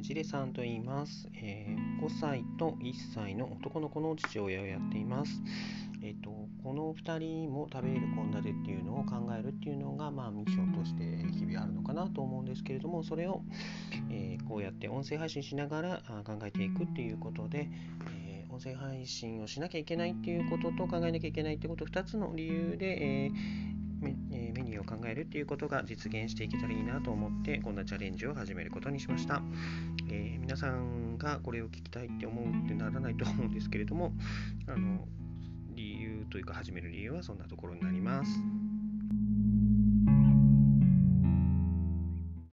ちれさんと言います、えー、5歳と1歳の男の子の父親をやっています。えーと、この2人も食べれる献立っていうのを考えるっていうのが、まあ、ミッションとして日々あるのかなと思うんですけれどもそれを、えー、こうやって音声配信しながら考えていくっていうことで、え、音声配信をしなきゃいけないっていうことと考えなきゃいけないってこと2つの理由で、えーメメニューを考えるっていうことが実現していけたらいいなと思ってこんなチャレンジを始めることにしました、えー、皆さんがこれを聞きたいって思うってならないと思うんですけれどもあの理由というか始める理由はそんなところになります。